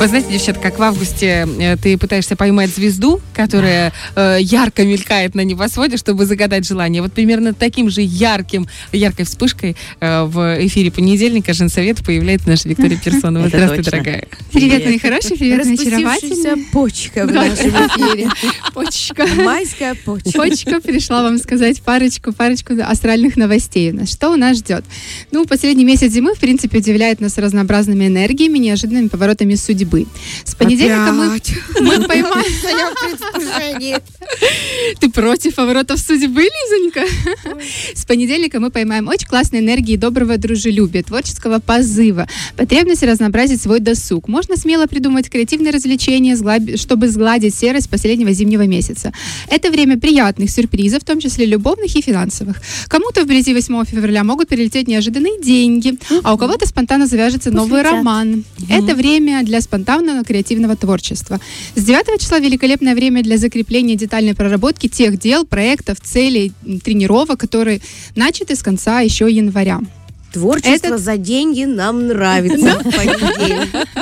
Вы знаете, девчат, как в августе э, ты пытаешься поймать звезду, которая э, ярко мелькает на небосводе, чтобы загадать желание. Вот примерно таким же ярким, яркой вспышкой э, в эфире понедельника Женсовет появляется наша Виктория Персонова. Это Здравствуй, точно. дорогая. Привет, мои хорошие, привет, мои очаровательные. почка в нашем эфире. Почка. Майская почка. Почка пришла вам сказать парочку, парочку астральных новостей. Что у нас ждет? Ну, последний месяц зимы, в принципе, удивляет нас разнообразными энергиями, неожиданными поворотами судьбы. С понедельника мы, мы поймаем... Ты против поворотов судьбы, Лизонька? С понедельника мы поймаем очень классные энергии доброго дружелюбия, творческого позыва, потребность разнообразить свой досуг. Можно смело придумать креативные развлечения, чтобы сгладить серость последнего зимнего месяца. Это время приятных сюрпризов, в том числе любовных и финансовых. Кому-то вблизи 8 февраля могут прилететь неожиданные деньги, а у кого-то спонтанно завяжется новый роман. Это время для спонтанного креативного творчества. С 9 числа великолепное время для закрепления детальной проработки тех дел, проектов, целей, тренировок, которые начаты с конца еще января. Творчество Этот- за деньги нам нравится.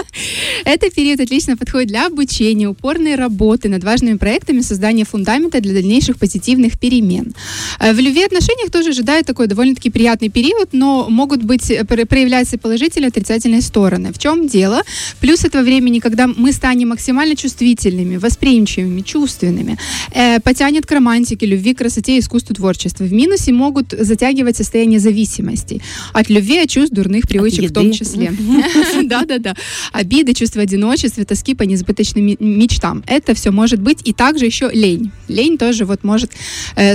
Этот период отлично подходит для обучения, упорной работы над важными проектами, создания фундамента для дальнейших позитивных перемен. Э, В любви отношениях тоже ожидает такой довольно-таки приятный период, но могут быть э, пр- проявляться положительные и отрицательные стороны. В чем дело? Плюс этого времени, когда мы станем максимально чувствительными, восприимчивыми, чувственными, э, потянет к романтике, любви, красоте искусству творчества. В минусе могут затягивать состояние зависимости от любви, от чувств, дурных привычек в том числе. Да-да-да. Обиды, чувство одиночества, тоски по несбыточным мечтам. Это все может быть. И также еще лень. Лень тоже вот может э,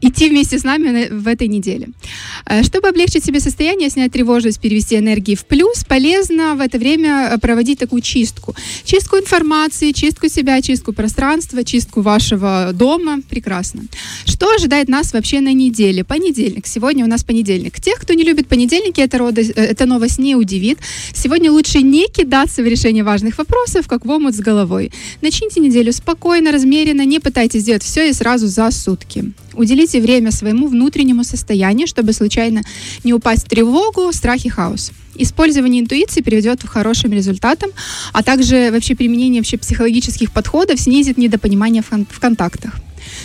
идти вместе с нами на- в этой неделе. Э, Чтобы облегчить себе состояние, снять тревожность, перевести энергии в плюс, полезно в это время э, проводить такую чистку. Чистку информации, чистку себя, чистку пространства, чистку вашего дома. Прекрасно. Что ожидает нас вообще на неделе? Понедельник. Сегодня у нас понедельник. Тех, кто не любит понедельники, эта, рода- э, эта новость не удивит. Сегодня лучше не кидаться в решение важных вопросов, как в омут с головой. Начните неделю спокойно, размеренно, не пытайтесь сделать все и сразу за сутки. Уделите время своему внутреннему состоянию, чтобы случайно не упасть в тревогу, страх и хаос. Использование интуиции приведет к хорошим результатам, а также вообще применение вообще психологических подходов снизит недопонимание в контактах.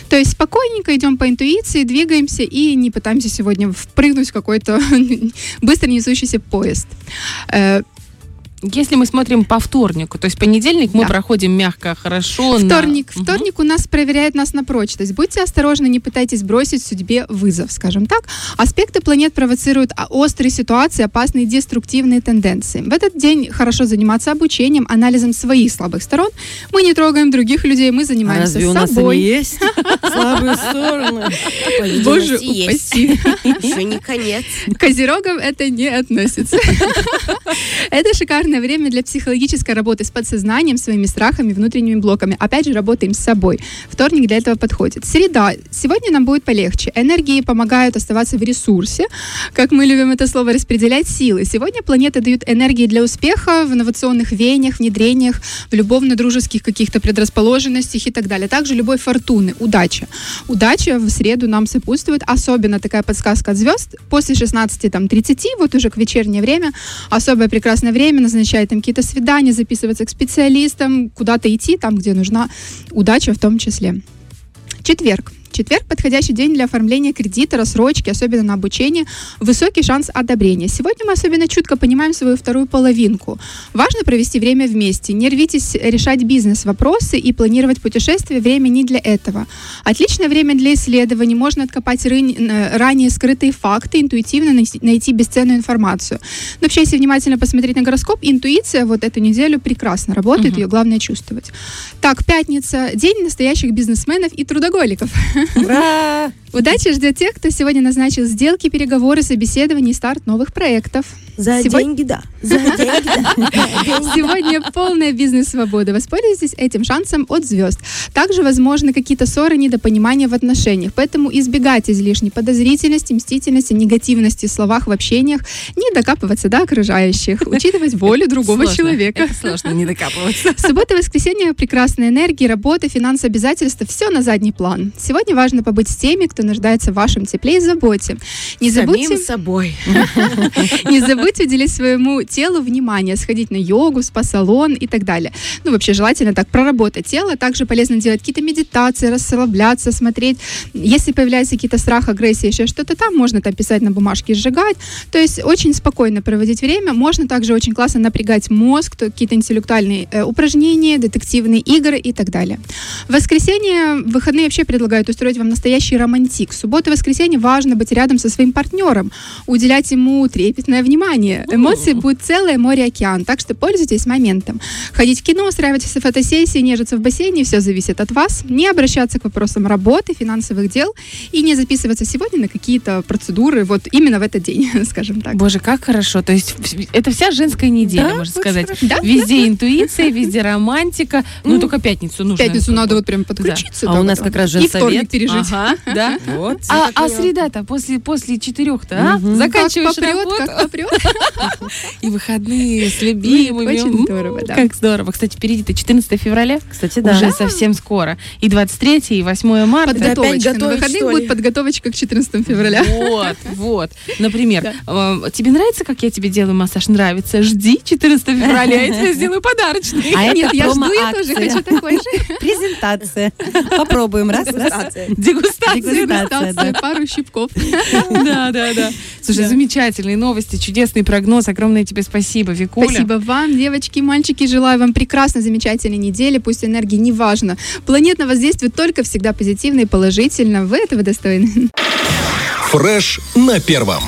То есть спокойненько идем по интуиции, двигаемся и не пытаемся сегодня впрыгнуть в какой-то быстро несущийся поезд. Если мы смотрим по вторнику, то есть понедельник мы Да. проходим мягко, хорошо. на- Вторник. Мгм. Вторник у нас проверяет нас на прочность. Будьте осторожны, не пытайтесь бросить судьбе вызов, скажем так. Аспекты планет провоцируют а, острые ситуации, опасные деструктивные тенденции. В этот день хорошо заниматься обучением, анализом своих слабых сторон. Мы не трогаем других людей, мы А занимаемся разве у нас собой. они есть? Слабые стороны. Боже упаси. Еще не конец. К Козерогам это не относится. Это шикарное время для психологической работы с подсознанием, своими страхами, внутренними блоками. Опять же, работаем с собой. Вторник для этого подходит. Среда. Сегодня нам будет полегче. Энергии помогают оставаться в ресурсе. Как мы любим это слово, распределять силы. Сегодня планеты дают энергии для успеха в инновационных веяниях, внедрениях, в любовно-дружеских каких-то предрасположенностях и так далее. Также любой фортуны, удача. Удача в среду нам сопутствует. Особенно такая подсказка от звезд. После 16.30, вот уже к вечернее время, особое прекрасное время, назначать там какие-то свидания, записываться к специалистам, куда-то идти, там, где нужна удача в том числе. Четверг. Четверг – подходящий день для оформления кредита, рассрочки, особенно на обучение. Высокий шанс одобрения. Сегодня мы особенно чутко понимаем свою вторую половинку. Важно провести время вместе. Не рвитесь решать бизнес-вопросы и планировать путешествия. Время не для этого. Отличное время для исследований. Можно откопать э, ранее скрытые факты, интуитивно найти, бесценную информацию. Но вообще, если внимательно посмотреть на гороскоп, интуиция вот эту неделю прекрасно работает, Мгм. ее главное чувствовать. Так, пятница – день настоящих бизнесменов и трудоголиков. 우라! Удачи ждет тех, кто сегодня назначил сделки, переговоры, собеседования и старт новых проектов. За Сегодня- деньги, да. За деньги, да. Сегодня полная бизнес-свобода. Воспользуйтесь этим шансом от звезд. Также возможны какие-то ссоры, недопонимания в отношениях. Поэтому избегайте излишней подозрительности, мстительности, негативности в словах, в общениях. Не докапываться до окружающих. Учитывать волю другого Сложно. человека. Это сложно не докапываться. Суббота воскресенье прекрасная энергия, работа, финансы, обязательства. Все на задний план. Сегодня важно побыть с теми, кто нуждается в вашем тепле и заботе. Не забудьте, Самим собой. не забудьте уделить своему телу внимание, сходить на йогу, спа-салон и так далее. Ну, вообще, желательно так проработать тело. Также полезно делать какие-то медитации, расслабляться, смотреть. Если появляются какие-то страх, агрессия, еще что-то там, можно там писать на бумажке и сжигать. То есть очень спокойно проводить время. Можно также очень классно напрягать мозг, то какие-то интеллектуальные э, упражнения, детективные игры и так далее. В воскресенье, выходные вообще предлагают устроить вам настоящий романтик. В субботу и воскресенье важно быть рядом со своим партнером, уделять ему трепетное внимание. Эмоции будет целое море-океан, так что пользуйтесь моментом. Ходить в кино, устраивать фотосессии, нежиться в бассейне, все зависит от вас. Не обращаться к вопросам работы, финансовых дел и не записываться сегодня на какие-то процедуры вот именно в этот день, скажем так. Боже, как хорошо. То есть это вся женская неделя, Да, можно сказать. Да, Везде интуиция, везде романтика. Ну, только пятницу нужно. Пятницу надо вот прям подключиться. А у нас как раз И женсовет. вторник пережить. Ага, да. Вот. А, а среда-то после, после четырех-то, а? Мгм. Заканчиваешь как попрет, работу, как попрет. и выходные с любимыми. Очень здорово, да. Как здорово. Кстати, впереди-то 14 февраля. Кстати, да. Уже совсем скоро. И 23, и 8 марта. Подготовочка. На готовить, выходных будет подготовочка к 14 февраля. Вот, вот. Например, э, тебе нравится, как я тебе делаю массаж? Нравится. Жди 14 февраля, я тебе сделаю подарочный. А Нет, это я жду, я тоже хочу такой же. Презентация. Попробуем. Раз, раз. Дегустация. Дегустация. Да. пару щипков. Да, да, да. Слушай, Да. замечательные новости, чудесный прогноз. Огромное тебе спасибо, Викуля. Спасибо вам, девочки и мальчики. Желаю вам прекрасной, замечательной недели. Пусть энергии не важно. Планетное воздействие только всегда позитивно и положительно. Вы этого достойны. Фреш на первом.